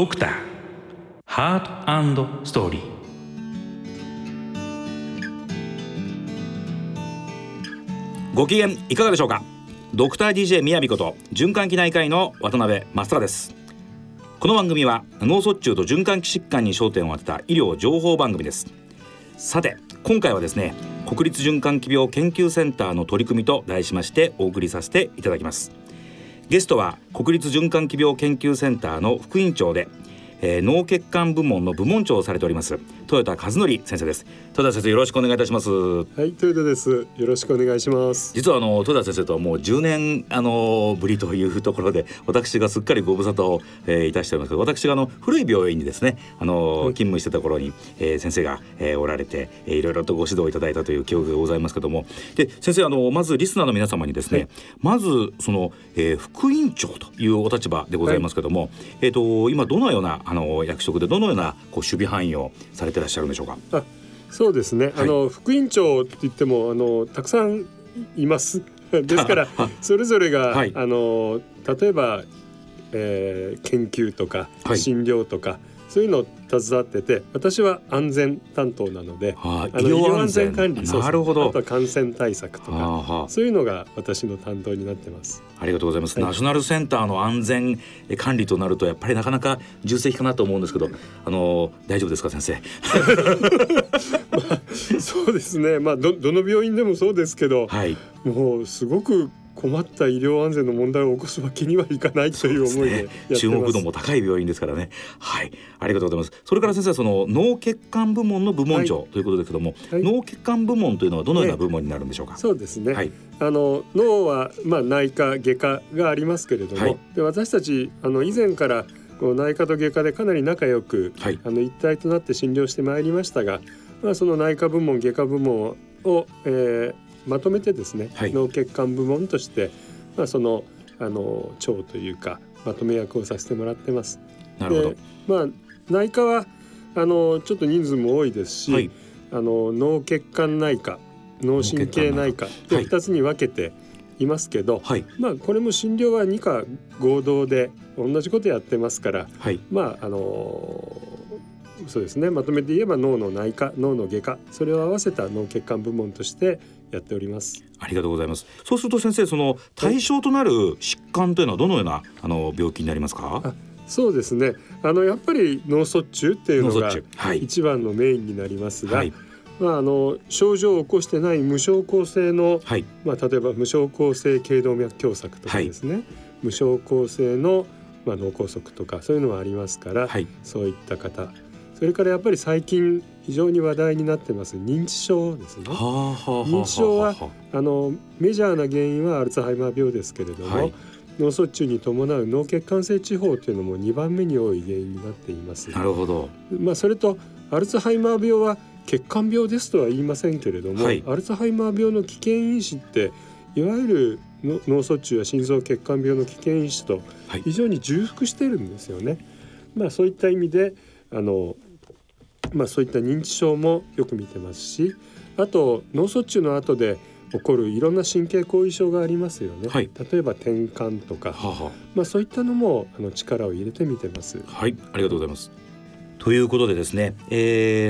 ドクター。ハートストーリーご機嫌いかがでしょうか？ドクター DJ 宮城こと循環器内科医の渡辺正虎です。この番組は脳卒中と循環器疾患に焦点を当てた医療情報番組です。さて今回はですね国立循環器病研究センターの取り組みと題しましてお送りさせていただきます。ゲストは国立循環器病研究センターの副院長でえー、脳血管部門の部門長をされております豊田和則先生です。豊田先生よろしくお願いいたします。はい豊田です。よろしくお願いします。実はあの豊田先生とはもう10年あのぶりというところで私がすっかりご無沙汰を、えー、いたしております。けど私があの古い病院にですねあの、勤務してた頃に、えー、先生が、えー、おられて、えー、いろいろとご指導いただいたという記憶がございますけども。で先生あのまずリスナーの皆様にですね、はい、まずその、えー、副院長というお立場でございますけども、はい、えっ、ー、と今どのようなあの役職でどのようなこう守備範囲をされてらっしゃるんでしょうか？あそうですね、はい、あの副院長って言ってもあのたくさんいます。ですからそれぞれが、はい、あの例えば、えー、研究とか診療とか、そういうのを携わってて私は安全担当なので、はあ、あの医療安全。管理なるほど。あとは感染対策とか、はあ、そういうのが私の担当になってます。ありがとうございます、はい、ナショナルセンターの安全管理となるとやっぱりなかなか重責かなと思うんですけどあの大丈夫ですか先生、まあ、そうですね。まあどどの病院でもそうですけど、はい、もうすごく困った医療安全の問題を起こすわけにはいかないという思いで、ね、注目度も高い病院ですからね。はい。ありがとうございます。それから先生その脳血管部門の部門長ということですけども、はい、脳血管部門というのはどのような部門になるんでしょうか、そうですね、はい、あの脳はまあ内科外科がありますけれども、はい、で私たちあの以前からこう内科と外科でかなり仲良く、はい、あの一体となって診療してまいりましたが、まあ、その内科部門外科部門を、えー、まとめてですね、はい、脳血管部門として、まあ、そのあの長というかまとめ役をさせてもらってます。なるほど。まあ、内科はあのちょっと人数も多いですし、はい、あの脳血管内科脳神経内科で2つに分けていますけど、はい、まあこれも診療は2科合同で同じことやってますから、はい、まああのそうですね。まとめて言えば脳の内科脳の外科それを合わせた脳血管部門としてやっております。ありがとうございます。そうすると先生その対象となる疾患というのはどのようなあの病気になりますか？そうですね。あのやっぱり脳卒中っていうのが一番のメインになりますが、はい、まあ、あの症状を起こしてない無症候性の、はい、まあ、例えば無症候性頸動脈狭窄とかですね、はい、無症候性の、まあ、脳梗塞とかそういうのはありますから、そういった方。それからやっぱり最近非常に話題になってます認知症ですね。認知症はあのメジャーな原因はアルツハイマー病ですけれども、はい、脳卒中に伴う脳血管性地方というのも2番目に多い原因になっています。なるほど。まあそれとアルツハイマー病は血管病ですとは言いませんけれども、はい、アルツハイマー病の危険因子っていわゆる脳卒中や心臓血管病の危険因子と非常に重複してるんですよね。はい、まあそういった意味であのまあ、そういった認知症もよく見てますしあと脳卒中の後で起こるいろんな神経後遺症がありますよね、はい、例えば転換とか、ははまあ、そういったのもあの力を入れてみてます。はい。ありがとうございますということでですね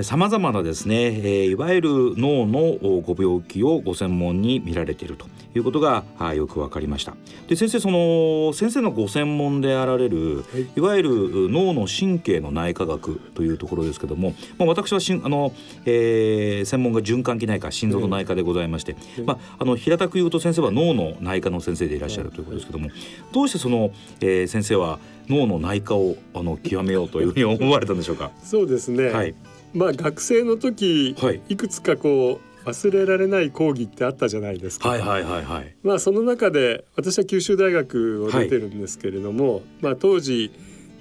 さまざまなですね、えー、いわゆる脳のご病気をご専門に見られているということがよく分かりました。で先生その先生のご専門であられる、はい、いわゆる脳の神経の内科学というところですけども、まあ、私はしんあの、えー、専門が循環器内科心臓の内科でございまして、まあ、あの平たく言うと先生は脳の内科の先生でいらっしゃるということですけどもどうしてその、えー、先生は脳の内科をあの極めようというふうに思われたんでしょうか？そうですね、はい、まあ学生の時、はい、いくつかこう忘れられない講義ってあったじゃないですか。はいはいはいはい。まあその中で私は九州大学を出てるんですけれども、はい、まあ当時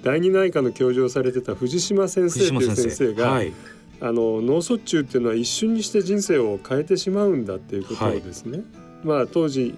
第二内科の教授をされてた藤島先生という先生が、はい、あの脳卒中っていうのは一瞬にして人生を変えてしまうんだっていうことをですね。はい、まあ当時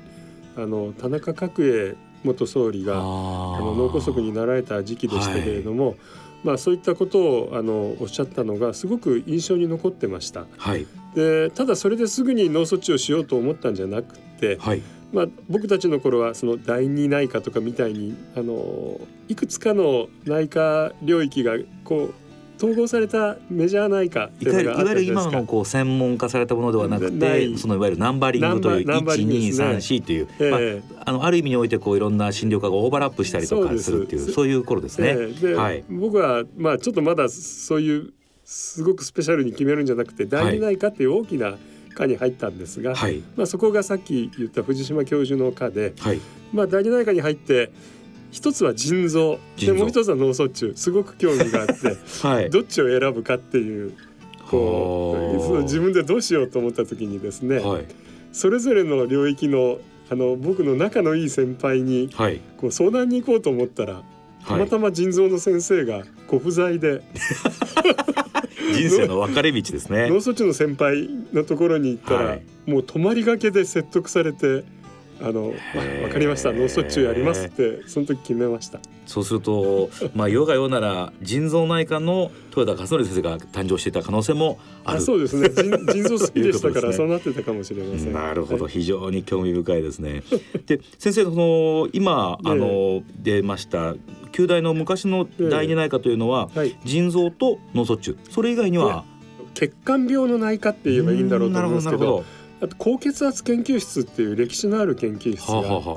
あの田中角栄元総理があの脳梗塞になられた時期でしたけれども、はい、まあ、そういったことをあのおっしゃったのがすごく印象に残ってました。はい、でただそれですぐに脳卒中をしようと思ったんじゃなくて、はい、まあ、僕たちの頃はその第二内科とかみたいにあのいくつかの内科領域がこう統合されたメジャー内科いわゆる今のこう専門化されたものではなくてそのいわゆるナンバリングという1234という、ねまあ、あのある意味においてこういろんな診療科がオーバーラップしたりとかするっていうそういう頃ですね。えー、はい、僕はまあちょっとまだそういうすごくスペシャルに決めるんじゃなくて第二内科っていう大きな科に入ったんですが、はい、まあ、そこがさっき言った藤島教授の科で、はい、まあ、第二内科に入って一つは腎臓。でもう一つは脳卒中。すごく興味があって、はい、どっちを選ぶかっていうこう自分でどうしようと思った時にですね、はい、それぞれの領域のあの僕の仲のいい先輩にこう相談に行こうと思ったら、たまたま腎臓の先生がご不在で 人生の分かれ道ですね。脳卒中の先輩のところに行ったら、はい、もう泊まりがけで説得されてあの、まあ、分かりました。脳卒中やりますってその時決めました。そうすると まあ世が世なら腎臓内科の豊田和則先生が誕生していた可能性もある。そうですね。腎臓好きでしたからそうなってたかもしれません。なるほど、はい、非常に興味深いですね。で先生その今あの出ました旧大の昔の第二内科というのは、はい、腎臓と脳卒中。それ以外には？血管病の内科って言えばいいんだろうと思うんですけどあと高血圧研究室っていう歴史のある研究室があって、ははは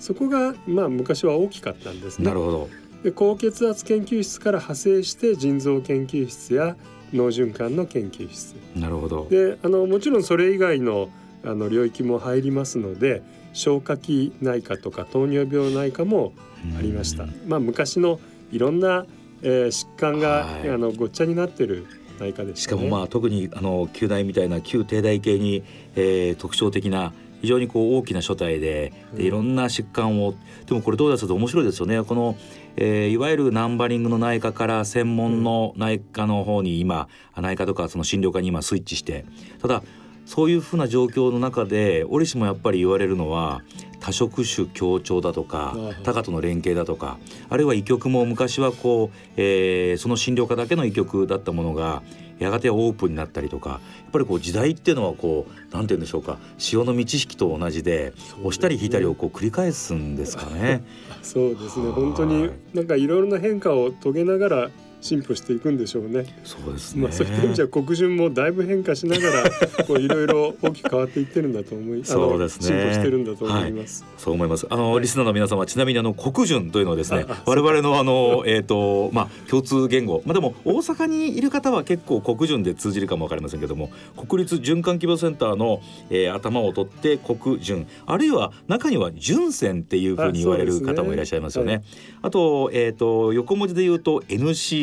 そこがまあ昔は大きかったんですね。なるほど。で高血圧研究室から派生して腎臓研究室や脳循環の研究室。なるほど。であのもちろんそれ以外のあの領域も入りますので消化器内科とか糖尿病内科もありました。まあ、昔のいろんな、えー、疾患が、はい、あのごっちゃになってる内科で、ね、しかもまあ特にあの旧大みたいな旧帝大系に、えー、特徴的な非常にこう大きな書体ででいろんな疾患を、でもこれどうですと面白いですよね。この、えー、いわゆるナンバリングの内科から専門の内科の方に今内科とかその診療科に今スイッチして。ただそういうふうな状況の中で折しもやっぱり言われるのは多職種協調だとか他科との連携だとかあるいは医局も昔はこう、えー、その診療科だけの医局だったものがやがてオープンになったりとかやっぱりこう時代っていうのはこうなんて言うんでしょうか潮の満ち引きと同じで押したり引いたりをこう繰り返すんですかね。そうですね。本当になんかいろいろな変化を遂げながら進歩していくんでしょうね。そうですね。まあそういう意味じゃ国順もだいぶ変化しながら こういろいろ大きく変わっていってるんだと思い、そうですね。進歩してるんだと思います。はい、そう思います。あの、はい、リスナーの皆様ちなみにあの国順というのはですね、我々のあのえっ、ー、とまあ共通言語、まあでも大阪にいる方は結構国順で通じるかもわかりませんけども、国立循環器病センターの、えー、頭を取って国順、あるいは中には順線っていうふうに言われる方もいらっしゃいますよね。あ、ねはい、とえっ、ー、と横文字で言うと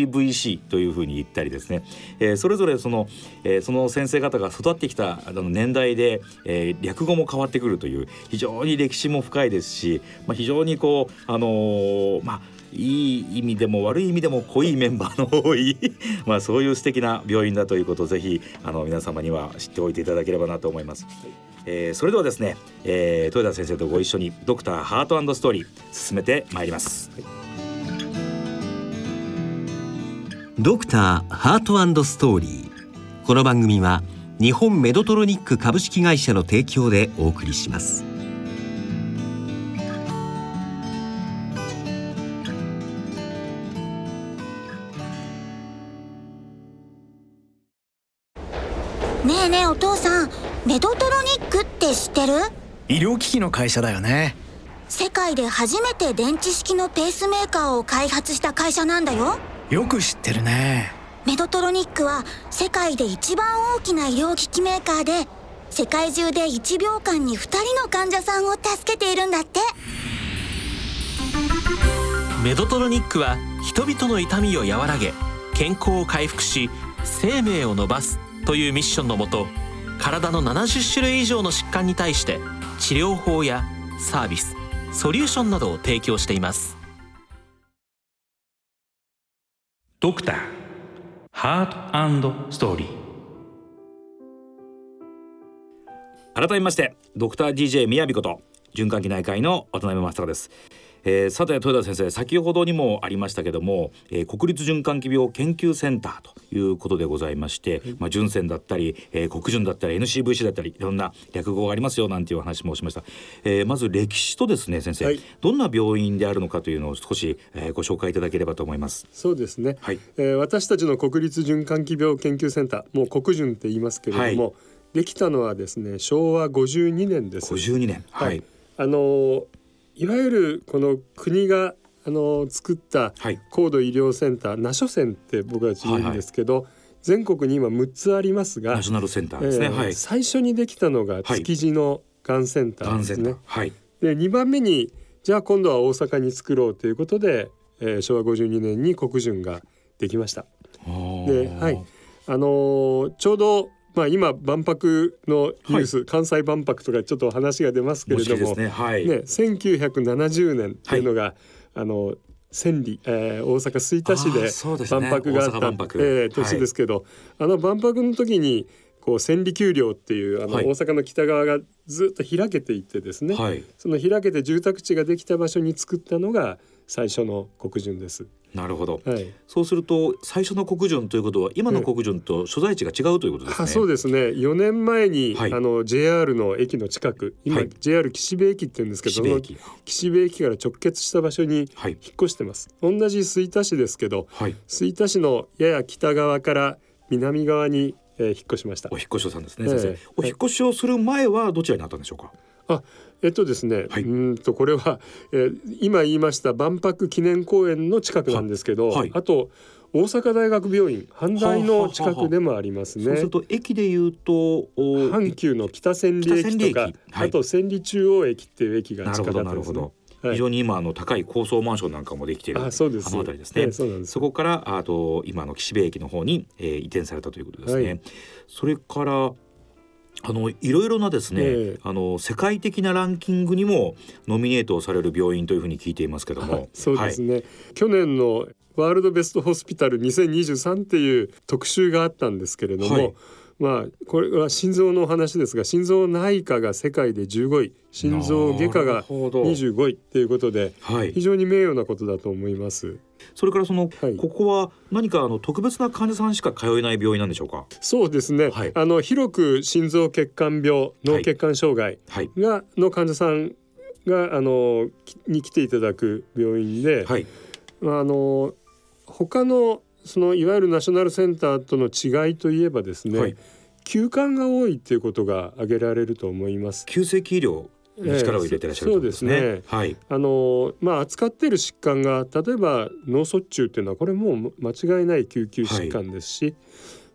CVC といういうふうに言ったりですね、えー、それぞれその,、えー、その先生方が育ってきたあの年代で、えー、略語も変わってくるという非常に歴史も深いですし、まあ、非常にこうあのー、まあいい意味でも悪い意味でも濃いメンバーの多い まあそういう素敵な病院だということをぜひあの皆様には知っておいていただければなと思います。えー、それではですね、えー、豊田先生とご一緒にドクターハートストーリー進めてまいります。はいドクターハートストーリー。この番組は日本メドトロニック株式会社の提供でお送りします。ねえねえお父さんメドトロニックって知ってる？医療機器の会社だよね。世界で初めて電池式のペースメーカーを開発した会社なんだよよく知ってるね。メドトロニックは世界で一番大きな医療機器メーカーで世界中で1秒間に2人の患者さんを助けているんだって。メドトロニックは人々の痛みを和らげ健康を回復し生命を伸ばすというミッションのもと体の70種類以上の疾患に対して治療法やサービスソリューションなどを提供していますドクター。ハートストーリー改めましてドクター DJ みやびこと循環器内科医の渡辺正孝です、えー、さて豊田先生先ほどにもありましたけども、えー、国立循環器病研究センターということでございまして、まあ、順線だったり、えー、国順だったり NCVC だったりいろんな略語がありますよなんていう話もしました、えー、まず歴史とですね先生、はい、どんな病院であるのかというのを少し、えー、ご紹介いただければと思います。そうですね、はい。えー、私たちの国立循環器病研究センターもう国順って言いますけれども、はい、できたのはですね昭和52年です。52年。はい、あのいわゆるこの国があの作った高度医療センター、はい、ナショセンって僕は言うんですけど、はいはい、全国に今6つありますがナショナルセンターですね、えー、はい、最初にできたのが築地のがんセンターですね。はい、で2番目にじゃあ今度は大阪に作ろうということで、えー、昭和52年に国順ができました。で、はい。あのー、ちょうどまあ、今万博のニュース、はい、関西万博とかちょっと話が出ますけれども、ね。はい、ね、1970年っていうのが、はい、あの千里、えー、大阪吹田市で万博があった、ねえー、年ですけど、あの万博の時にこう千里丘陵っていうあの大阪の北側がずっと開けていってですね、その開けて住宅地ができた場所に作ったのが最初の国順です。なるほど、はい、そうすると最初の国順ということは今の国順と所在地が違うということですね。そうですね。4年前に、はい、あの JR の駅の近く今、はい、JR 岸辺駅って言うんですけど岸辺駅。から直結した場所に引っ越してます、同じ吹田市ですけど、吹田市のやや北側から南側に、えー、引っ越しました。お引越しをさんですね、先生、お引越しをする前はどちらにあったんでしょうか？あえっとですね、はい、うんとこれは、えー、今言いました万博記念公園の近くなんですけど、はい、あと大阪大学病院阪大の近くでもありますね。そうすると駅でいうと阪急の北千里駅とか、はい、あと千里中央駅っていう駅が近かったですね。非常に今あの高い高層マンションなんかもできているあそうです。あの辺りですね、えー、そこからあと今の岸辺駅の方に、えー、移転されたということですね、はい、それからあのいろいろなですね、えー、あの世界的なランキングにもノミネートされる病院というふうに聞いていますけども、そうですね、はい、去年のワールドベストホスピタル2023っていう特集があったんですけれども、はい、まあこれは心臓の話ですが心臓内科が世界で15位心臓外科が25位っていうことで、はい、非常に名誉なことだと思います。それからその、はい、ここは何かあの特別な患者さんしか通えない病院なんでしょうか？そうですね。はい、あの広く心臓血管病、脳血管障害が、はい、の患者さんがあのに来ていただく病院で、はい、あの他のそのいわゆるナショナルセンターとの違いといえばですね、休館が多いっていうことが挙げられると思います。急性期医療力を入れてらっしゃる、そうですね。はい。あのまあ扱っている疾患が例えば脳卒中っていうのはこれもう間違いない救急疾患ですし、はい、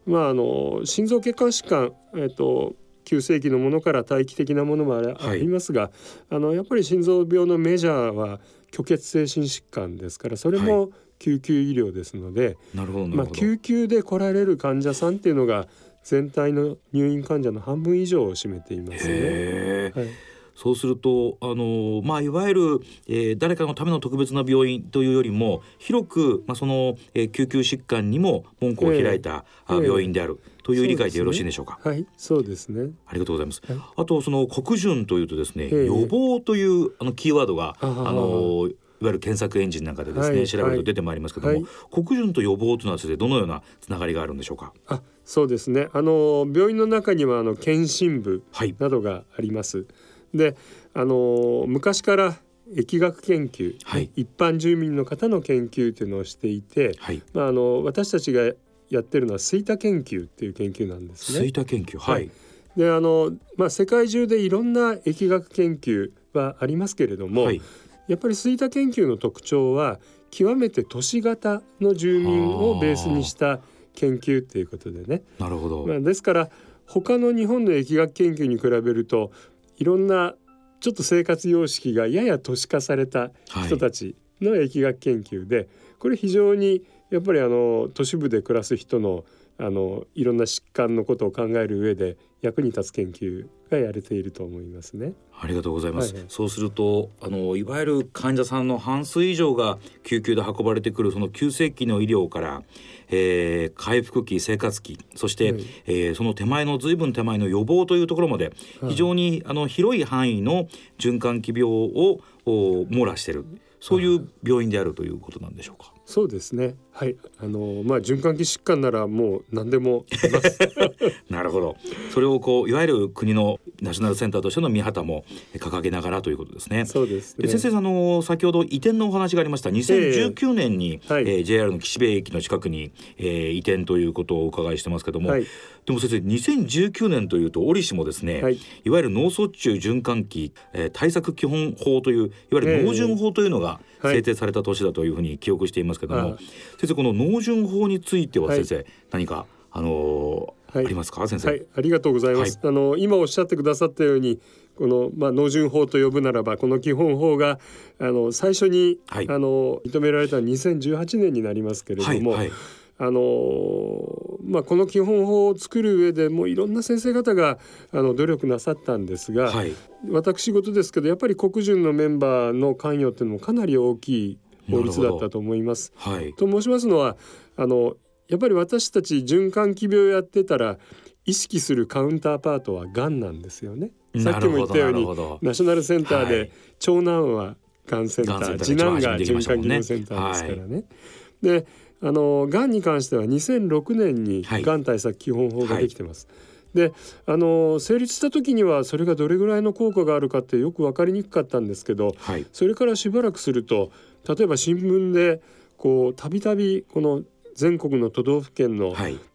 まああの心臓血管疾患えっ、と急性期のものから待機的なものもありますが、はい、あのやっぱり心臓病のメジャーは虚血性心疾患ですからそれも救急医療ですので、なるほどまあ救急で来られる患者さんっていうのが全体の入院患者の半分以上を占めていますね。はいそうするとあの、まあ、いわゆる、えー、誰かのための特別な病院というよりも広く、まあ、その、えー、救急疾患にも門戸を開いた、えー、病院である。という理解でよろしいでしょうか？はい、そうですね。ありがとうございます。はい、あとその国順というとですね、予防というあのキーワードがあのいわゆる検索エンジンなんかでですね、はい、調べると出てまいりますけども、はい、国順と予防というのはですねどのようなつながりがあるんでしょうか？あ、そうですね。あの病院の中にはあの検診部などがあります。で、あの昔から疫学研究、はい、一般住民の方の研究というのをしていて、はい、まあ、あの私たちがやってるのは吹田研究っていう研究なんですね。吹田研究はい、であの、まあ、世界中でいろんな疫学研究はありますけれども、はい、やっぱり吹田研究の特徴は極めて都市型の住民をベースにした研究っていうことでね。なるほど、まあ、ですから他の日本の疫学研究に比べるといろんなちょっと生活様式がやや都市化された人たちの疫学研究で、はい、これ非常にやっぱりあの都市部で暮らす人のあのいろんな疾患のことを考える上で役に立つ研究がやれていると思いますね。ありがとうございます。はいはい、そうするとあのいわゆる患者さんの半数以上が救急で運ばれてくるその急性期の医療から、えー、回復期生活期そして、はい、えー、その手前の随分手前の予防というところまで非常に、はい、あの広い範囲の循環器病を網羅している。そういう病院であるということなんでしょうか？そうですね。はい、あのまあ循環器疾患ならもう何でも なるほど。それをこういわゆる国のナショナルセンターとしての見旗も掲げながらということですね。そうです、ね、で先生あの先ほど移転のお話がありました。2019年に、えー、はい、えー、JR の岸辺駅の近くに、えー、移転ということをお伺いしてますけども、はい、でも先生2019年というと折しもですね、はい、いわゆる脳卒中循環器、えー、対策基本法といういわゆる脳順法というのが制定された年だというふうに記憶していますけども、はい、先生この脳順法については先生、はい、何かあのーはい、ありますか？先生、はい、ありがとうございます、あの今おっしゃってくださったようにこの、まあ、脳順法と呼ぶならばこの基本法があの最初に、あの認められた2018年になりますけれども、あのまあ、この基本法を作る上でもういろんな先生方があの努力なさったんですが、はい、私事ですけどやっぱり国順のメンバーの関与っていうのもかなり大きい法律だったと思います。はい、と申しますのはあのやっぱり私たち循環器病やってたら意識するカウンターパートはがんなんですよね。さっきも言ったようにナショナルセンターで長男はがんセンター、次男が循環器病センターですからね。はい、であのがんに関しては2006年にがん対策基本法ができてます。はい、であの成立した時にはそれがどれぐらいの効果があるかってよく分かりにくかったんですけど、はい、それからしばらくすると例えば新聞でこうたびたびこの全国の都道府県の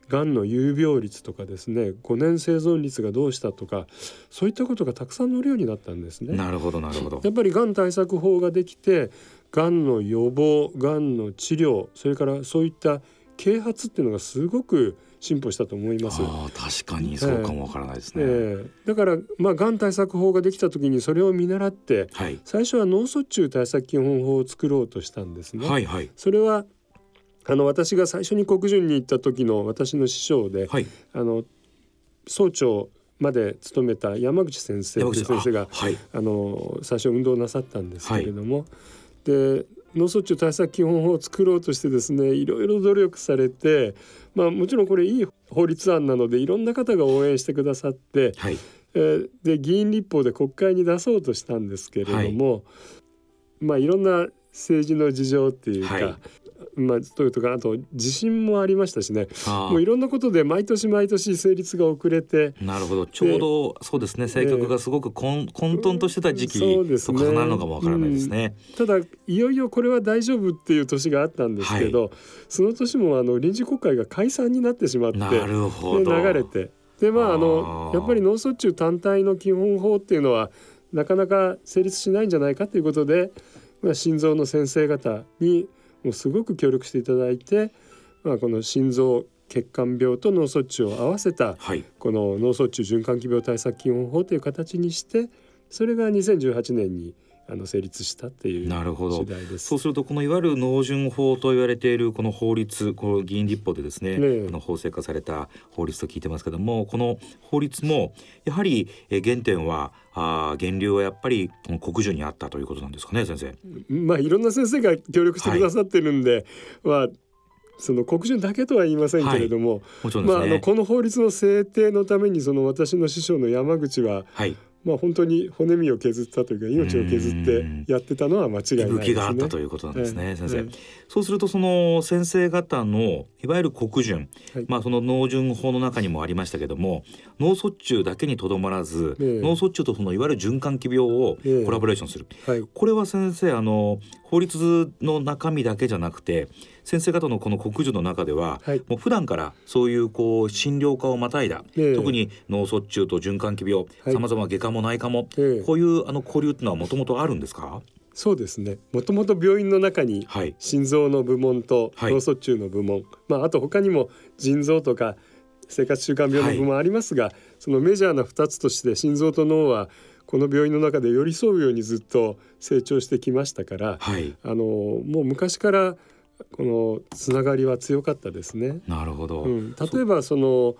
がんの有病率とかですね5年生存率がどうしたとかそういったことがたくさん載るようになったんですね。なるほどなるほど。やっぱりがん対策法ができてがんの予防がんの治療それからそういった啓発っていうのがすごく進歩したと思います。あ確かにそうかもわからないですね。えー、だからまあがん対策法ができた時にそれを見習って、はい、最初は脳卒中対策基本法を作ろうとしたんですね。はいはい、それはあの私が最初に国順に行った時の私の師匠で、はい、あの総長まで勤めた山口先生という先生があ、はい、あの最初運動なさったんですけれども、はい、で脳卒中対策基本法を作ろうとしてですねいろいろ努力されて、まあ、もちろんこれいい法律案なのでいろんな方が応援してくださって、はい、えー、で議員立法で国会に出そうとしたんですけれども、はい、まあいろんな政治の事情っていうか、はい、まあ、というとかあと地震もありましたしね。もういろんなことで毎年毎年成立が遅れて。なるほど。ちょうどそうですね。政局がすごく混混沌としてた時期と重なるのかもわからないですね、うん、ただいよいよこれは大丈夫っていう年があったんですけど、はい、その年もあの臨時国会が解散になってしまってなるほど。流れて。でまああのやっぱり脳卒中単体の基本法っていうのはなかなか成立しないんじゃないかということで、まあ、心臓の先生方にもうすごく協力していただいて、まあ、この心臓血管病と脳卒中を合わせた、はい、この脳卒中循環器病対策基本法という形にしてそれが2018年にあの成立したっていうなるほど。そうするとこのいわゆる農順法と言われているこの法律この議員立法でですねねあの法制化された法律と聞いてますけどもこの法律もやはり原点はあ源流はやっぱり国需にあったということなんですかね先生。まあいろんな先生が協力してくださってるんで、はい、まあその国順だけとは言いませんけれども、はい。ね、まああのこの法律の制定のためにその私の師匠の山口は、はい、まあ本当に骨身を削ったというか命を削ってやってたのは間違いないですね。があったということなんですね、えー、先生、えー、そうするとその先生方のいわゆる国順、はい、まあその農順法の中にもありましたけども脳卒中だけにとどまらず、えー、脳卒中とそのいわゆる循環器病をコラボレーションする、はい、これは先生あの法律の中身だけじゃなくて先生方のこの国樹の中では、はい、もう普段からそういうこう診療科をまたいだ、えー、特に脳卒中と循環器病さまざま外科も内科も、えー、こういうあの交流っていうのはもともとあるんですか？そうですね。もともと病院の中に心臓の部門と脳卒中の部門、はい、まあ、あと他にも腎臓とか生活習慣病の部門ありますが、はい、そのメジャーな2つとして心臓と脳はこの病院の中で寄り添うようにずっと成長してきましたから、はい、あのもう昔からこのつながりは強かったですね。なるほど、うん、例えばその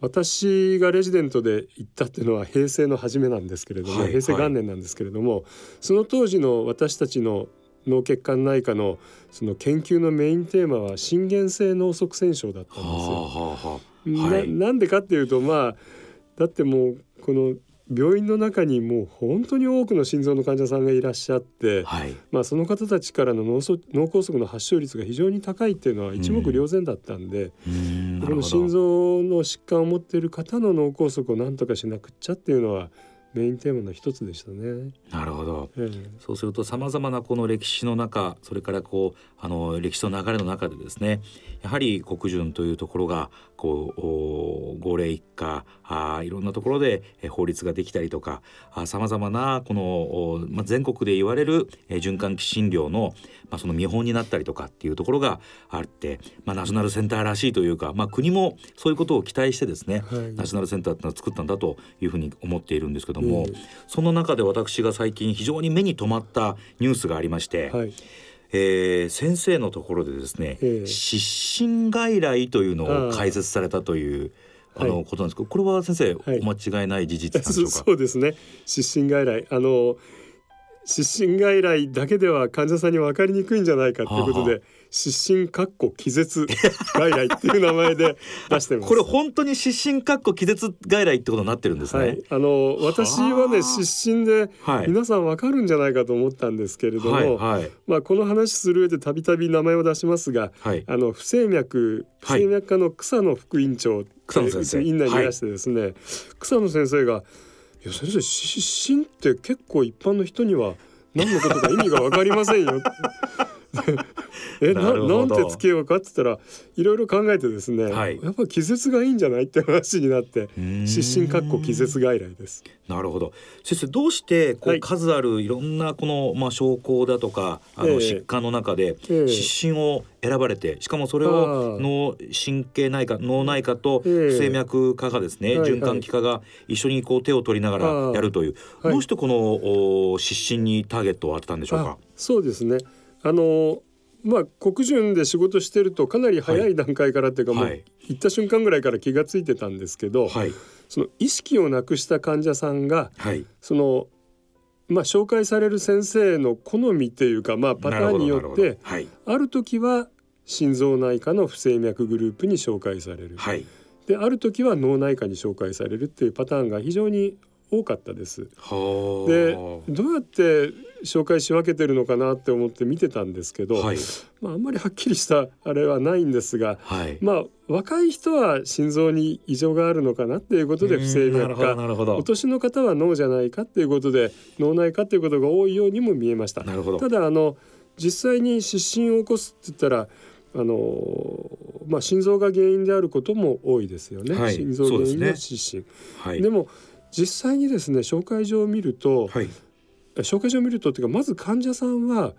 私がレジデントで行ったっていうのは平成の初めなんですけれども、はい、平成元年なんですけれども、はい、その当時の私たちの脳血管内科のその研究のメインテーマは心原性脳塞栓症だったんですよ。はあはあ、ななんでかっていうとまあだってもうこの病院の中にもう本当に多くの心臓の患者さんがいらっしゃって、はい、まあ、その方たちからの脳脳梗塞の発症率が非常に高いっていうのは一目瞭然だったんで、うん、この心臓の疾患を持っている方の脳梗塞を何とかしなくっちゃっていうのはメインテーマの一つでしたね。なるほど。えそうするとさまざまなこの歴史の中、それからこうあの歴史の流れの中でですね、やはり国順というところがこう号令一家あいろんなところで法律ができたりとかさまざまなこの、まあ、全国で言われる循環器診療の、まあ、その見本になったりとかっていうところがあって、まあ、ナショナルセンターらしいというか、まあ、国もそういうことを期待してですね、はい、ナショナルセンターっていうのを作ったんだというふうに思っているんですけども、その中で私が最近非常に目に留まったニュースがありまして。はいえー、先生のところでですね、えー、失神外来というのを開設されたというあの、ことなんですけど、これは先生、はい、お間違いない事実なんでしょうか？そうですね。失神外来、あの失神外来だけでは患者さんに分かりにくいんじゃないかということで、はあ失神かっこ気絶外来っていう名前で出してます。これ本当に失神かっこ気絶外来ってことになってるんですね、はい、あの私はね失神で皆さんわかるんじゃないかと思ったんですけれども、はいはい、まあこの話する上でたびたび名前を出しますが、はい、あの不整脈不整脈科の草野副院長草野先生。院内にいらしてですね、草野先生がいや先生失神って結構一般の人には何のことか意味が分かりませんよ えななんてつけようかって言ったらいろいろ考えてですね、はい、やっぱ気絶がいいんじゃないって話になって失神かっこ気絶外来です。なるほど。先生どうしてこう、数あるいろんなこの、まあ、症候だとかあの疾患の中で失神を選ばれてしかもそれを脳神経内科脳内科と不整脈科がですね、循環器科が一緒にこう手を取りながらやるという、どうしてこの失神にターゲットを当てたんでしょうか？そうですね。あのまあ国順で仕事してるとかなり早い段階からっていうか、もう行った瞬間ぐらいから気が付いてたんですけど、はい、その意識をなくした患者さんが、はい、そのまあ紹介される先生の好みっていうか、まあ、パターンによって、はい、ある時は心臓内科の不整脈グループに紹介される、はい、である時は脳内科に紹介されるっていうパターンが非常に多かったです。でどうやって紹介し分けてるのかなって思って見てたんですけど、はい、まあ、あんまりはっきりしたあれはないんですが、はい、まあ若い人は心臓に異常があるのかなっていうことで不整脈かお年の方は脳じゃないかっていうことで脳内科っていうことが多いようにも見えました。ただあの実際に失神を起こすって言ったらあのまあ、心臓が原因であることも多いですよね、はい、心臓原因の失神。でね。はい、でも実際にですね紹介状を見ると、はい、紹介状を見るとっていうかまず患者さんは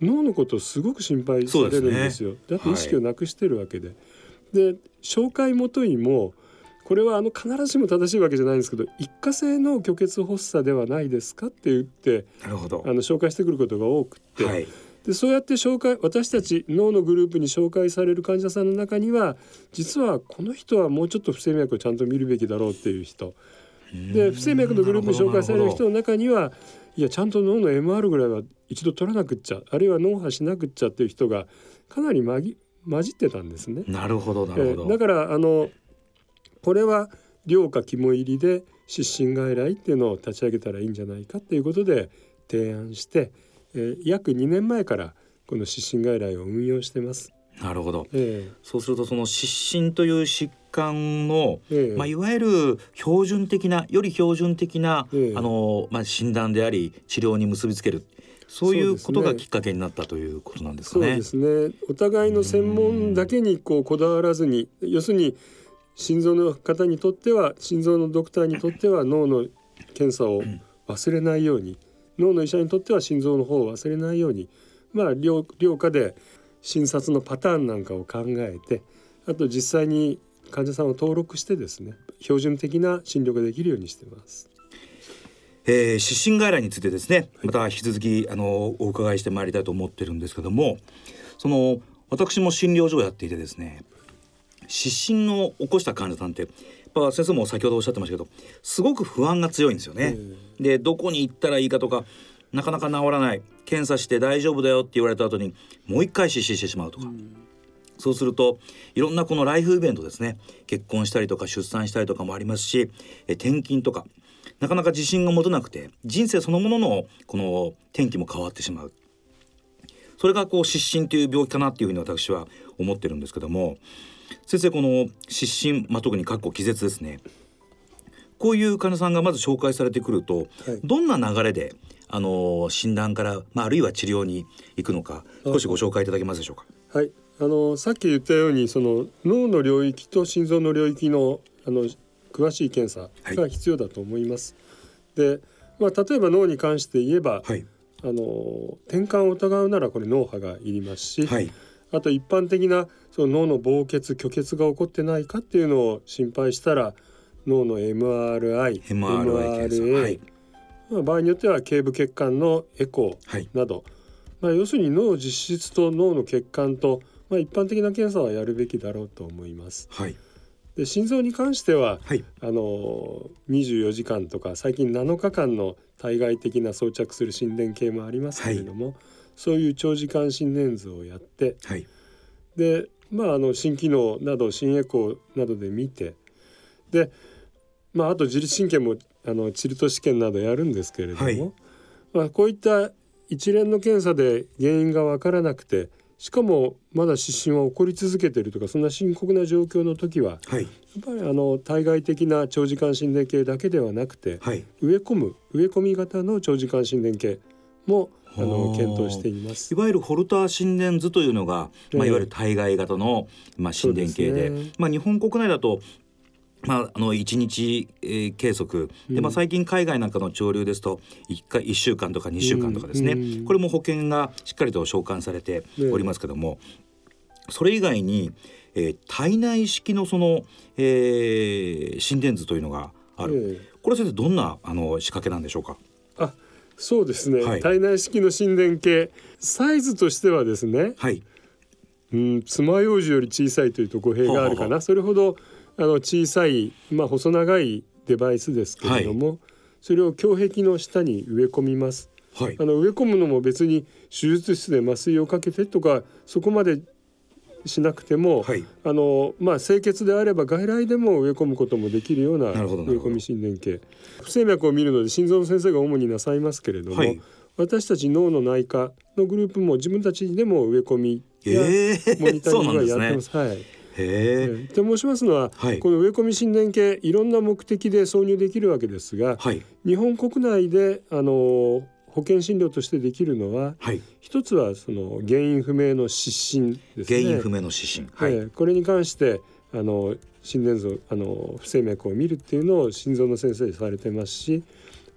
脳のことをすごく心配されるんですよ。だって意識をなくしてるわけで。はい、で紹介元にもこれはあの必ずしも正しいわけじゃないんですけど一過性の虚血発作ではないですかって言ってなるほど。あの紹介してくることが多くて、はい、でそうやって紹介私たち脳のグループに紹介される患者さんの中には実はこの人はもうちょっと不整脈をちゃんと見るべきだろうっていう人で不整脈のグループに紹介される人の中にはいやちゃんと脳の MR ぐらいは一度取らなくっちゃあるいは脳波しなくっちゃっていう人がかなりまぎ混じってたんですね。なるほどなるほど、えー、だからあのこれは量か肝入りで失神外来っていうのを立ち上げたらいいんじゃないかっていうことで提案して、えー、約2年前からこの失神外来を運用してます。なるほど、えー、そうするとその失神という疾患の、えー、まあ、いわゆる標準的なより標準的な、えー、あのまあ、診断であり治療に結びつける。そういうことがきっかけになったということなんですかね。そうですね。お互いの専門だけにこうこだわらずに要するに心臓の方にとっては心臓のドクターにとっては脳の検査を忘れないように、脳の医者にとっては心臓の方を忘れないようにまあ両両科で診察のパターンなんかを考えてあと実際に患者さんを登録してですね標準的な診療ができるようにしてます。えー、失神外来についてですねまた引き続きあのお伺いしてまいりたいと思ってるんですけどもその私も診療所をやっていてですね失神を起こした患者さんってやっぱ先生も先ほどおっしゃってましたけどすごく不安が強いんですよね。でどこに行ったらいいかとかなかなか治らない。検査して大丈夫だよって言われた後にもう一回失神してしまうとか、うん、そうするといろんなこのライフイベントですね。結婚したりとか出産したりとかもありますしえ転勤とか。なかなか自信が持てなくて人生そのもののこの天気も変わってしまう。それがこう失神という病気かなっていうふうに私は思ってるんですけども。先生この失神、まあ、特に括弧気絶ですね。こういう患者さんがまず紹介されてくると、はい、どんな流れであの診断から、まあ、あるいは治療に行くのか少しご紹介いただけますでしょうか？はい。あのさっき言ったようにその脳の領域と心臓の領域のあの詳しい検査が必要だと思います。はい、で、まあ、例えば脳に関して言えば、はい、あの転換を疑うならこれ脳波がいりますし、はい、あと一般的なその脳の膨血虚血が起こってないかっていうのを心配したら脳の MRI、MRA、MRA まあ、場合によっては頸部血管のエコーなど、まあ、要するに脳実質と脳の血管と、まあ、一般的な検査はやるべきだろうと思います。はい。で心臓に関しては、はい、あの24時間とか最近7日間の対外的な装着する心電計もありますけれども、はい、そういう長時間心電図をやって、はい、でまああの心機能など心エコーなどで見てでまああと自律神経もあのチルト試験などやるんですけれども、まあこういった一連の検査で原因が分からなくてしかもまだ失神は起こり続けているとかそんな深刻な状況の時は、はい、やっぱりあの対外的な長時間心電計だけではなくて、はい、植え込む植え込み型の長時間心電計もあ。の検討しています。いわゆるホルター心電図というのが、まあ、いわゆる対外型の、まあ、心電計で、ね、まあ、日本国内だとまあ、あの1日、えー、計測。で、まあ、最近海外なんかの潮流ですと 1, 回1週間とか2週間とかですね、うん、これも保険がしっかりと償還されておりますけども、それ以外に、えー、体内式のその、えー、心電図というのがある、これ先生どんなあの仕掛けなんでしょうか？あそうですね、はい、体内式の心電計。サイズとしてはですね、はい、うん爪楊枝より小さいというと語弊があるかな、それほどあの小さい、まあ、細長いデバイスですけれども、はい、それを胸壁の下に植え込みます。はい、あの植え込むのも別に手術室で麻酔をかけてとかそこまでしなくても、はい、あのまあ、清潔であれば外来でも植え込むこともできるような植え込み心電計不整脈を見るので心臓の先生が主になさいますけれども、はい、私たち脳の内科のグループも自分たちでも植え込みやモニタリングはやってます。えー、はいへと申しますのは、はい、この植え込み心電計いろんな目的で挿入できるわけですが、はい、日本国内であの保険診療としてできるのは、はい、一つはその原因不明の失神ですね。原因不明の失神、はい、これに関してあの心電図あの不整脈を見るっていうのを心臓の先生されてますし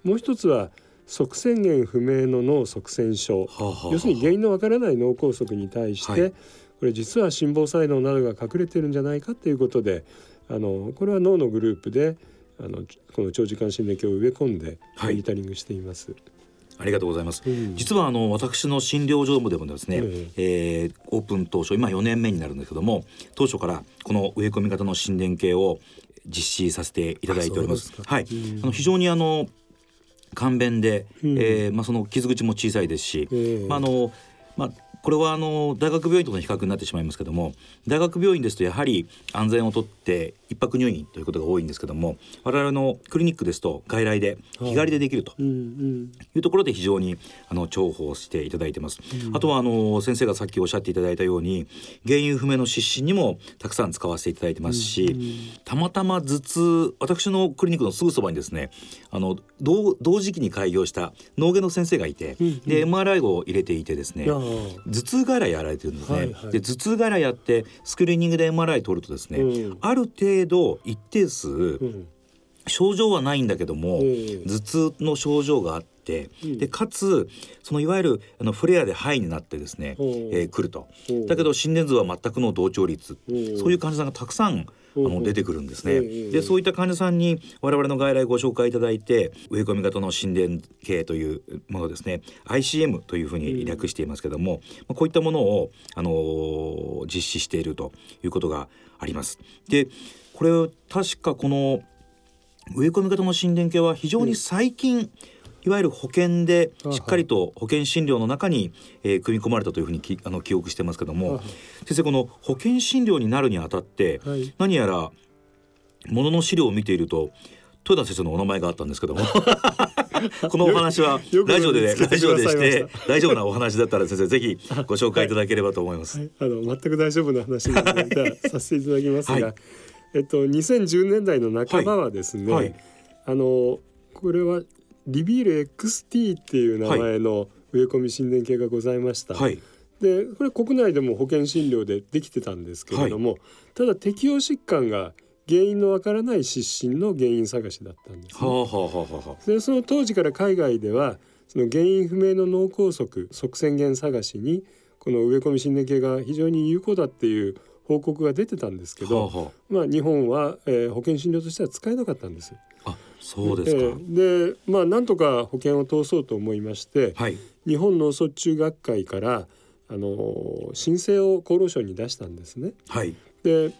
もう一つは側線源不明の脳側線症、はあはあ、要するに原因のわからない脳梗塞に対して、はい、これ実は心房細動などが隠れてるんじゃないかということであのこれは脳のグループであのこの長時間心電計を植え込んでモニタリングしています。はいありがとうございます。うん、実はあの私の診療所でもですね、うん、えー、オープン当初今4年目になるんですけども当初からこの植え込み型の心電計を実施させていただいております。はい、あの非常にあの簡便で、うん、えー、まあその傷口も小さいですし、まああのまあこれはあの大学病院との比較になってしまいますけども大学病院ですとやはり安全をとって一泊入院ということが多いんですけども我々のクリニックですと外来で日帰りでできるというところで非常にあの重宝していただいてます。あとはあの先生がさっきおっしゃっていただいたように原因不明の失神にもたくさん使わせていただいてますし、たまたま頭痛私のクリニックのすぐそばにですねあの同同時期に開業した脳外の先生がいて、で MRI を入れていてですね頭痛外来やられてるんですね、はいはい、で頭痛外来やってスクリーニングで MRI 取るとですね、うん、ある程度一定数、うん、症状はないんだけども、頭痛の症状があって、でかつそのいわゆるあのフレアで肺になってですね、えー、来ると。だけど心電図は全くの同調率、そういう患者さんがたくさんあの出てくるんですね。でそういった患者さんに我々の外来ご紹介いただいて植え込み型の心電計というものですね。ICM というふうに略していますけども、まあ、こういったものを、あのー、実施しているということがあります。でこれ確かこの植え込み型の心電計は非常に最近、いわゆる保険でしっかりと保険診療の中に、えー、組み込まれたというふうにきあの記憶してますけども、先生この保険診療になるにあたって、はい、何やらものの資料を見ていると豊田先生のお名前があったんですけども。このお話はラジオでラジオでして大丈夫なお話だったら先生ぜひご紹介いただければと思います。はい、あの全く大丈夫な話なのでさせていただきますが、はい、えっと2010年代の半ばはですね、はい、あのこれはリビール XT っていう名前の植え込み心電計がございました。でこれ国内でも保険診療でできてたんですけれども、ただ適応疾患が原因のわからない失神の原因探しだったんです、ね、はあはあはあ、でその当時から海外ではその原因不明の脳梗塞側線源探しにこの植え込み心電計が非常に有効だっていう報告が出てたんですけど、はあはあ、まあ日本は、えー、保険診療としては使えなかったんです。あそうですか、えー、でまあなんとか保険を通そうと思いまして、はい、日本脳卒中学会からあの申請を厚労省に出したんですね。はい、で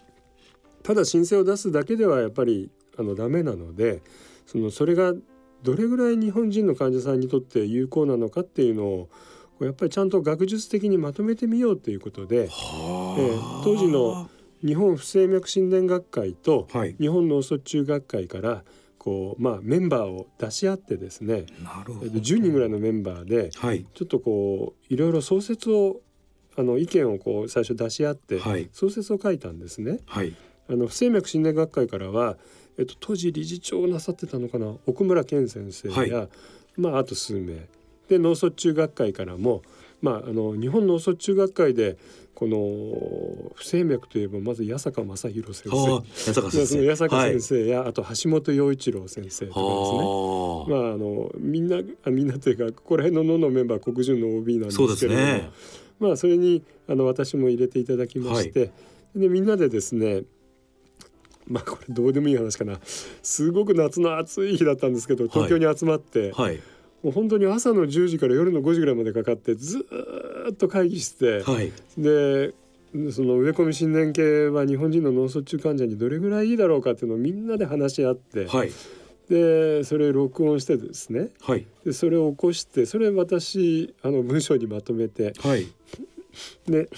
ただ申請を出すだけではやっぱりあのダメなのでそのそれがどれぐらい日本人の患者さんにとって有効なのかっていうのをやっぱりちゃんと学術的にまとめてみようということで、えー、当時の日本不整脈心電学会と日本脳卒中学会からこう、まあ、メンバーを出し合ってですねなるほど。10人ぐらいのメンバーで、はい、ちょっとこういろいろ創設をあの意見をこう最初出し合って、創設を書いたんですね。はい。あの不整脈心電学会からは、えっと、当時理事長をなさってたのかな奥村健先生や、はい、まあ、あと数名。で脳卒中学会からも、まあ、あの日本脳卒中学会でこの不整脈といえばまず八坂正弘先生。八坂先生。や、はい、あと橋本陽一郎先生とかですね。まああのみんなあみんなというかここら辺の脳のメンバー国順の OB なんですけれども、ね、まあそれにあの私も入れていただきまして、はい、でみんなでですねまあこれどうでもいい話かな。すごく夏の暑い日だったんですけど東京に集まって、はい、もう本当に朝の10時から夜の5時ぐらいまでかかってずっと会議して、はい、でその植え込み心電計は日本人の脳卒中患者にどれぐらいいいだろうかっていうのをみんなで話し合って、はい、でそれを録音してですね、はい、でそれを起こしてそれ私あの文章にまとめて、はい、で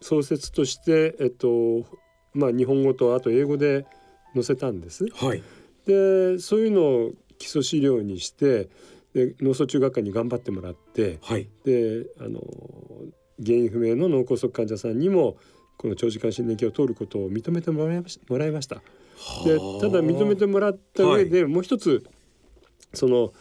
創設として、えっと、まあ、日本語とあと英語で載せたんです。はい、でそういうのを基礎資料にしてで脳卒中学会に頑張ってもらって、はい、であの原因不明の脳梗塞患者さんにもこの長時間心電計を通ることを認めてもらいましもらいました。でただ認めてもらった上で、はい、もう一つその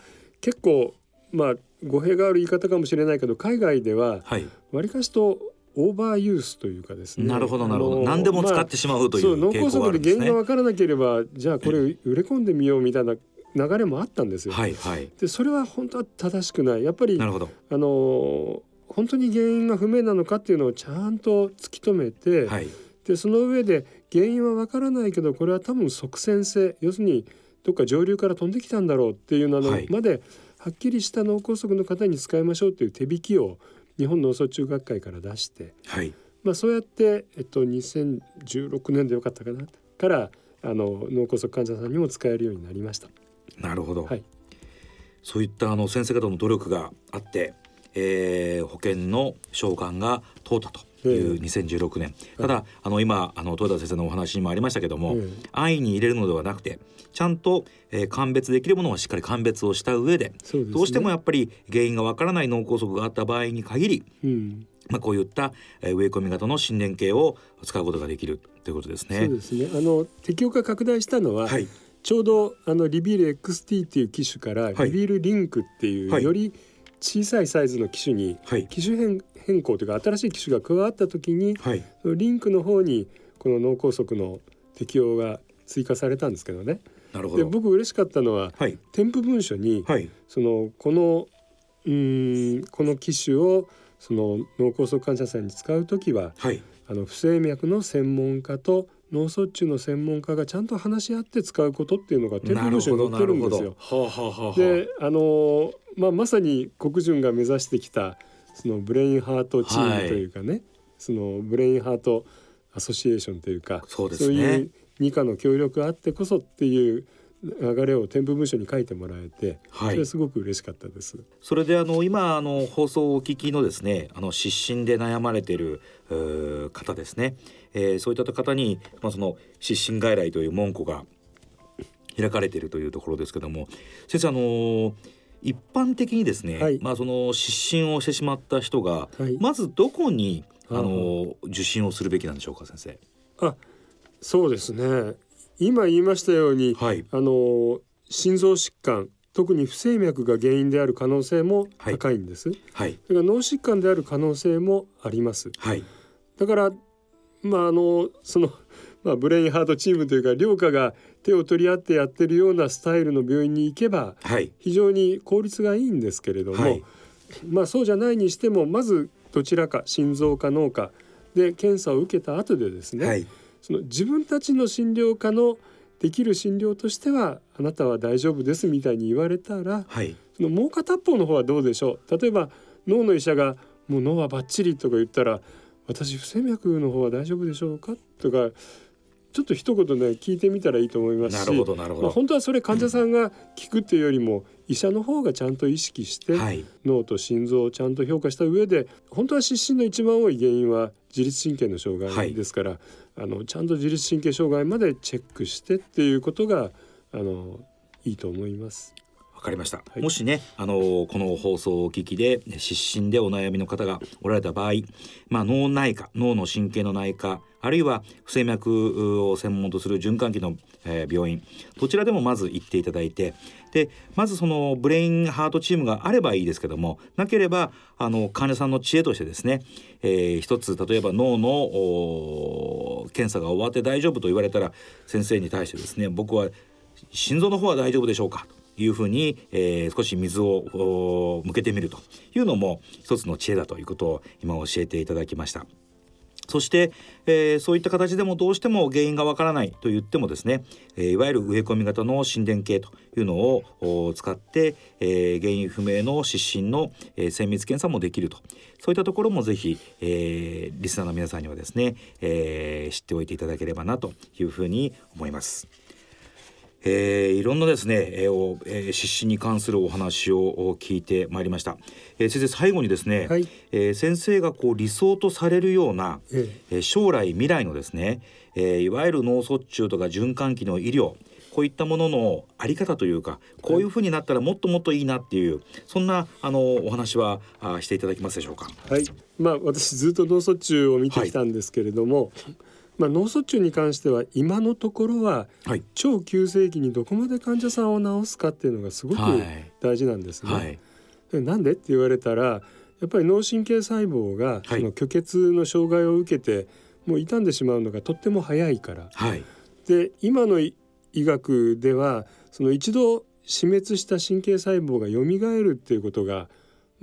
結構まあ語弊がある言い方かもしれないけど海外ではわりかしとオーバーユースというかですね。なるほどなるほど。何でも使ってしまうという、まあ、脳梗塞で原因が分からなければじゃあこれ売れ込んでみようみたいな流れもあったんですよ。はいはい、でそれは本当は正しくない。やっぱりあの本当に原因が不明なのかっていうのをちゃんと突き止めて、はい、でその上で原因は分からないけどこれは多分側線性要するにどっか上流から飛んできたんだろうっていうのまではっきりした脳梗塞の方に使いましょうという手引きを日本脳卒中学会から出して、はい、まあ、そうやって、えっと、2016年でよかったかな？からあの脳梗塞患者さんにも使えるようになりました。なるほど、はい、そういったあの先生方の努力があって、えー、保険の償還が通ったという2016年、ただあの今あの豊田先生のお話にもありましたけども、安易に入れるのではなくてちゃんと、えー、鑑別できるものはしっかり鑑別をした上で、ね、どうしてもやっぱり原因がわからない脳梗塞があった場合に限り、うん。まあ、こういった、えー、植え込み型の心電計を使うことができるということですね。そうですね。あの適用が拡大したのは、はい、ちょうどあのリビール XT っていう機種から、はい、リビールリンクっていう、はい、より小さいサイズの機種に、機種変変更というか新しい機種が加わった時に、はい、リンクの方にこの脳梗塞の適用が追加されたんですけどね。なるほど。で僕嬉しかったのは、はい、添付文書に、はい、そのこのうんこの機種をその脳梗塞患者さんに使う時は、はい、あの不整脈の専門家と脳卒中の専門家がちゃんと話し合って使うことっていうのが添付文書に載ってるんですよ。であのまあまさに国順が目指してきたその Brain Heart Team というかね、はい、その Brain Heart Association というかそうです、ね、そういう二科の協力あってこそっていう流れを添付文書に書いてもらえて、はい、それすごく嬉しかったです。それであの今あの放送をお聞きのですね、あの失神で悩まれている方ですね、えー、そういった方にまあその失神外来という門戸が開かれているというところですけども先生あの一般的にですね、はい、まあその失神をしてしまった人が、はい、まずどこにあの受診をするべきなんでしょうか先生？あそうですね今言いましたように、はい、あの心臓疾患特に不整脈が原因である可能性も高いんです。はい。それから脳疾患である可能性もあります。はい。だからまああのその まあブレインハートチームというか両家が手を取り合ってやってるようなスタイルの病院に行けば、はい、非常に効率がいいんですけれども、はい、まあそうじゃないにしてもまずどちらか心臓か脳かで検査を受けた後でですね、はい、その自分たちの診療科のできる診療としてはあなたは大丈夫ですみたいに言われたら、はい、そのもう片方の方はどうでしょう？例えば脳の医者がもう脳はバッチリとか言ったら私不整脈の方は大丈夫でしょうか？とかちょっと一言ね聞いてみたらいいと思いますしなるほどなるほど、まあ、本当はそれ患者さんが聞くっていうよりも、医者の方がちゃんと意識して、はい、脳と心臓をちゃんと評価した上で本当は失神の一番多い原因は自律神経の障害ですから、はい、あのちゃんと自律神経障害までチェックしてっていうことがあのいいと思います。かりました、はい、もしねあのこの放送をお聞きで失神でお悩みの方がおられた場合、まあ、脳内科脳の神経の内科あるいは不整脈を専門とする循環器の、えー、病院どちらでもまず行っていただいてでまずそのブレインハートチームがあればいいですけどもなければあの患者さんの知恵としてですね、えー、一つ例えば脳の検査が終わって大丈夫と言われたら先生に対してですね僕は心臓の方は大丈夫でしょうかいうふうに、えー、少し水を向けてみるというのも一つの知恵だということを今教えていただきました。そして、えー、そういった形でもどうしても原因がわからないと言ってもですね、えー、いわゆる植え込み型の心電計というのを使って、えー、原因不明の失神の、え、精密検査もできるとそういったところもぜひ、え、リスナーの皆さんにはですね、え、知っておいていただければなというふうに思います。えー、いろんなですね、えーえー、失神に関するお話を聞いてまいりました、えー、先生最後にですね、はい、えー、先生がこう理想とされるような、え。えー、将来未来のですね、えー、いわゆる脳卒中とか循環器の医療こういったもののあり方というかこういうふうになったらもっともっといいなっていうそんなあのお話はあしていただけますでしょうか？はい。まあ、私ずっと脳卒中を見てきたんですけれども、はいまあ、脳卒中に関しては今のところは、超急性期にどこまで患者さんを治すかっていうのがすごく大事なんですね。はい。はい、なんでって言われたらやっぱり脳神経細胞がその虚血の障害を受けてもう傷んでしまうのがとっても早いから。はい、で今の医学ではその一度死滅した神経細胞が蘇るっていうことが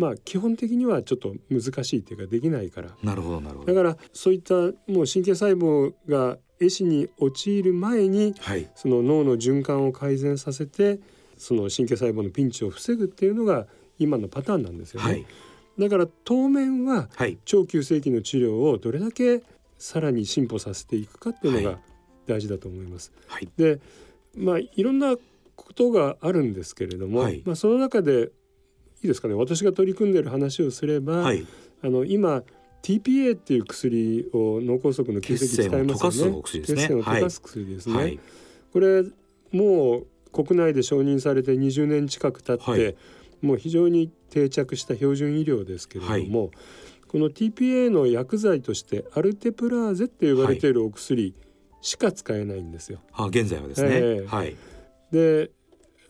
まあ基本的にはちょっと難しいっていうかできないから。なるほどなるほど。だからそういったもう神経細胞が壊死に陥る前に、はい、その脳の循環を改善させてその神経細胞のピンチを防ぐっていうのが今のパターンなんですよね。はい、だから当面は超急性期の治療をどれだけさらに進歩させていくかっていうのが大事だと思います。はい、でまあいろんなことがあるんですけれども、まあ、その中でいいですかね私が取り組んでる話をすれば、はい、あの今 TPA っていう薬を脳梗塞の急性期使いますよね。血栓を溶かす薬ですね。はい、これもう国内で承認されて20年近く経って、はい、もう非常に定着した標準医療ですけれども、この TPA の薬剤としてアルテプラーゼって言われているお薬しか使えないんですよ。あ現在はですね。えー、はい。で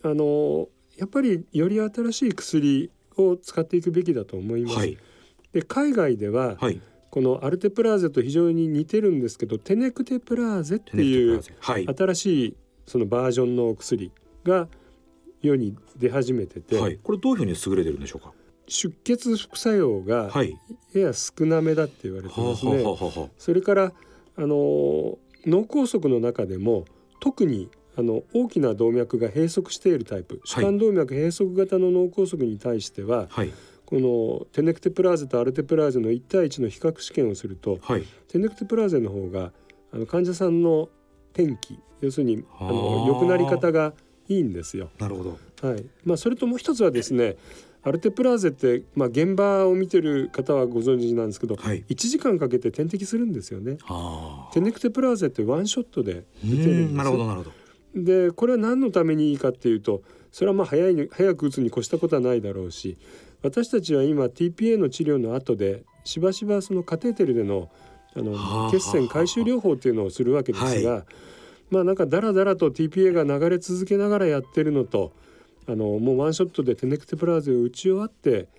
あのやっぱりより新しい薬を使っていくべきだと思います。はい、で海外では、はい、このアルテプラーゼと非常に似てるんですけどテネクテプラーゼっていう新しいそのバージョンのお薬が世に出始めてて、はい、これどういうふうに優れてるんでしょうか？出血副作用がやや少なめだって言われてますね。それからあの脳梗塞の中でも特にあの大きな動脈が閉塞しているタイプ主幹動脈閉塞型の脳梗塞に対しては、はい、このテネクテプラーゼとアルテプラーゼの1対1の比較試験をすると、はい、テネクテプラーゼの方があの患者さんの転機要するにあの良くなり方がいいんですよ。なるほど。はい。まあそれともう一つはですね、アルテプラーゼってまあ現場を見てる方はご存知なんですけど、はい、1時間かけて点滴するんですよね。テネクテプラーゼってワンショットで出てるんです。なるほどなるほど。でこれは何のためにいいかっていうとそれはまあ早い早く打つに越したことはないだろうし私たちは今 TPA の治療の後でしばしばそのカテーテルでのあの血栓回収療法っていうのをするわけですが、はい、まあなんかだらだらと TPA が流れ続けながらやってるのとあのもうワンショットでテネクテプラーゼを打ち終わって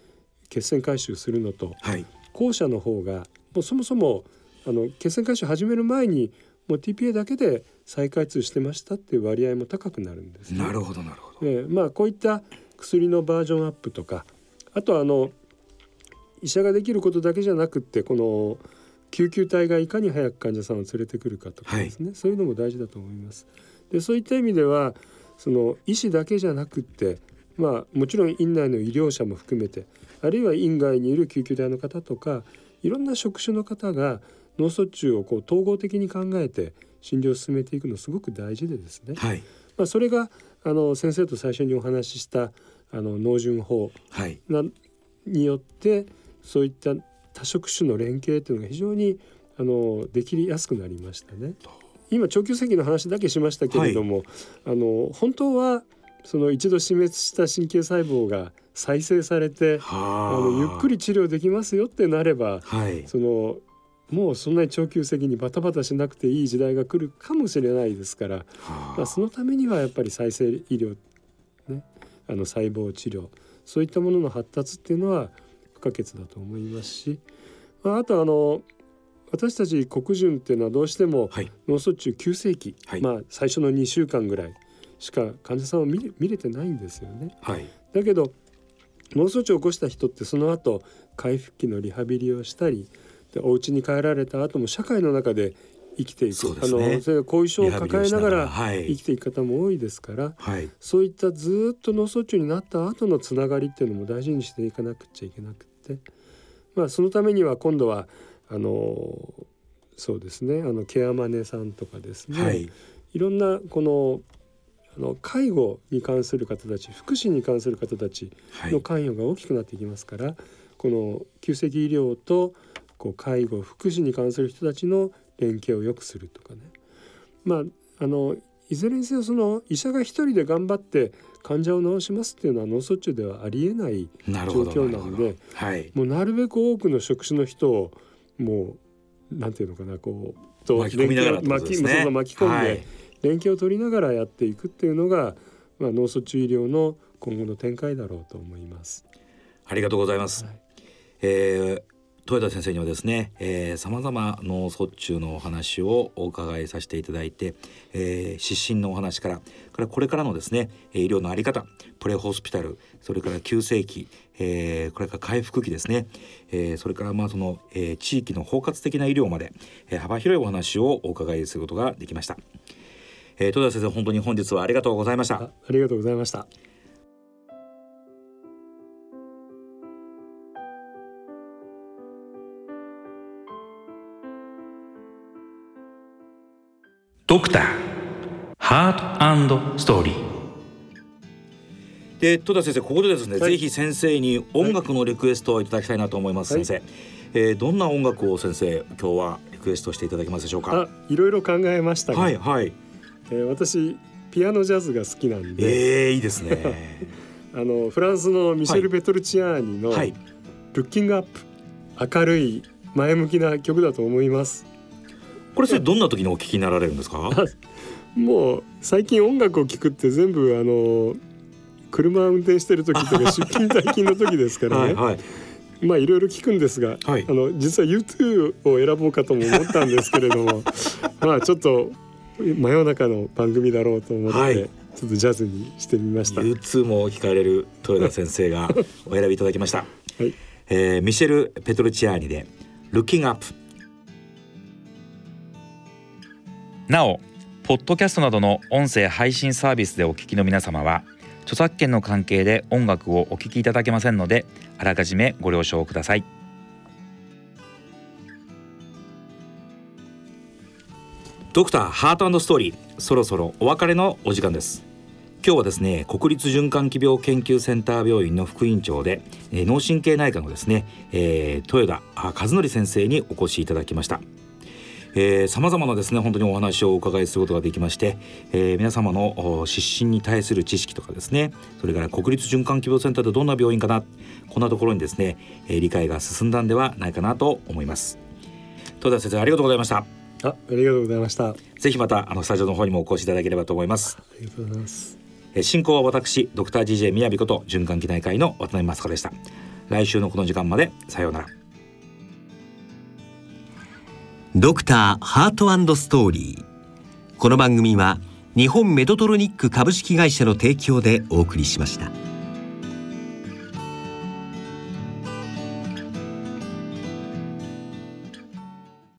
血栓回収するのと、はい、後者の方がもうそもそもあの血栓回収始める前にもう TPA だけで再開通してましたっていう割合も高くなるんです、ね、なるほどなるほど。えー、まあこういった薬のバージョンアップとかあとはあの医者ができることだけじゃなくってこの救急隊がいかに早く患者さんを連れてくるかとかですね、はい、そういうのも大事だと思います。でそういった意味ではその医師だけじゃなくってまあもちろん院内の医療者も含めてあるいは院外にいる救急隊の方とかいろんな職種の方が脳卒中をこう統合的に考えて診療を進めていくのすごく大事でですね、はい、まあ、それがあの先生と最初にお話ししたあの脳順法な、によってそういった多職種の連携というのが非常にあのできやすくなりましたね。今長期石の話だけしましたけれども、はい、あの本当はその一度死滅した神経細胞が再生されてあのゆっくり治療できますよってなれば、はい、そのもうそんなに長期石にバタバタしなくていい時代が来るかもしれないですから、まあ、そのためにはやっぱり再生医療、ね、あの細胞治療そういったものの発達っていうのは不可欠だと思いますし、まあ、あとあの私たち黒人っていうのはどうしても脳卒中急性期、はい、まあ最初の2週間ぐらいしか患者さんを見れ見れてないんですよね。はい、だけど脳卒中を起こした人ってその後回復期のリハビリをしたりでお家に帰られた後も社会の中で生きていく、ね、あのそれ後遺症を抱えながら生きていく方も多いですから、はい、そういったずっと脳卒中になった後のつながりっていうのも大事にしていかなくちゃいけなくて、まあ、そのためには今度はあのそうですねあのケアマネさんとかですね、はい、いろんなこのあの介護に関する方たち福祉に関する方たちの関与が大きくなっていきますから、はい、この急性期医療とこう介護福祉に関する人たちの連携を良くするとかね。まああのいずれにせよその医者が一人で頑張って患者を治しますっていうのは脳卒中ではありえない状況なんで、はい、もうなるべく多くの職種の人をもうなんていうのかなこうと巻き込みながら、ね、巻き巻き込んで、はい、連携を取りながらやっていくっていうのが、まあ、脳卒中医療の今後の展開だろうと思います。ありがとうございます。はい、えー、豊田先生にはですねさまざま脳卒中のお話をお伺いさせていただいて、えー、失神のお話からからこれからのですね医療の在り方プレホスピタルそれから急性期、えー、これから回復期ですね、えー、それからまあその、えー、地域の包括的な医療まで、えー、幅広いお話をお伺いすることができました、えー、豊田先生本当に本日はありがとうございました。ありがとうございました。ドクター。ハートストーリーで戸田先生ここでですね、はい、ぜひ先生に音楽のリクエストをいただきたいなと思います、はい、先生、えー、どんな音楽を先生今日はリクエストしていただけますでしょうか？いろいろ考えましたはいはい、えー、私ピアノジャズが好きなんで。えー、いいですね。あのフランスのミシェル・ペトルチアーニの、はい「ルッキングアップ」明るい前向きな曲だと思いますこれそれどんな時にお聞きになられるんですか？もう最近音楽を聴くって全部あの車運転してる時とか 出勤退勤の時ですからね。はい、まあいろいろ聞くんですが、はい、あの実は U2 を選ぼうかとも思ったんですけれども まあちょっと真夜中の番組だろうと思って、はい、ちょっとジャズにしてみました。U2 も聞かれる豊田先生がお選びいただきました、はい。えー、ミシェル・ペトルチアーニで「Looking Up」なおポッドキャストなどの音声配信サービスでお聞きの皆様は著作権の関係で音楽をお聞きいただけませんのであらかじめご了承ください。ドクターハートストーリーそろそろお別れのお時間です。今日はですね国立循環器病研究センター病院の副院長で、えー、脳神経内科のですね、えー、豊田和則先生にお越しいただきました。さまざまなですね本当にお話をお伺いすることができまして、えー、皆様の湿疹に対する知識とかですねそれから国立循環器病センターでどんな病院かなこんなところにですね、えー、理解が進んだんではないかなと思います。戸田先生ありがとうございました。あありがとうございました。ぜひまたあのスタジオの方にもお越しいただければと思います。ありがとうございます。進行は私ドクター DJ みやびこと循環器内科医の渡辺雅子でした。来週のこの時間までさようならドクターハートストーリーこの番組は日本メトトロニック株式会社の提供でお送りしました。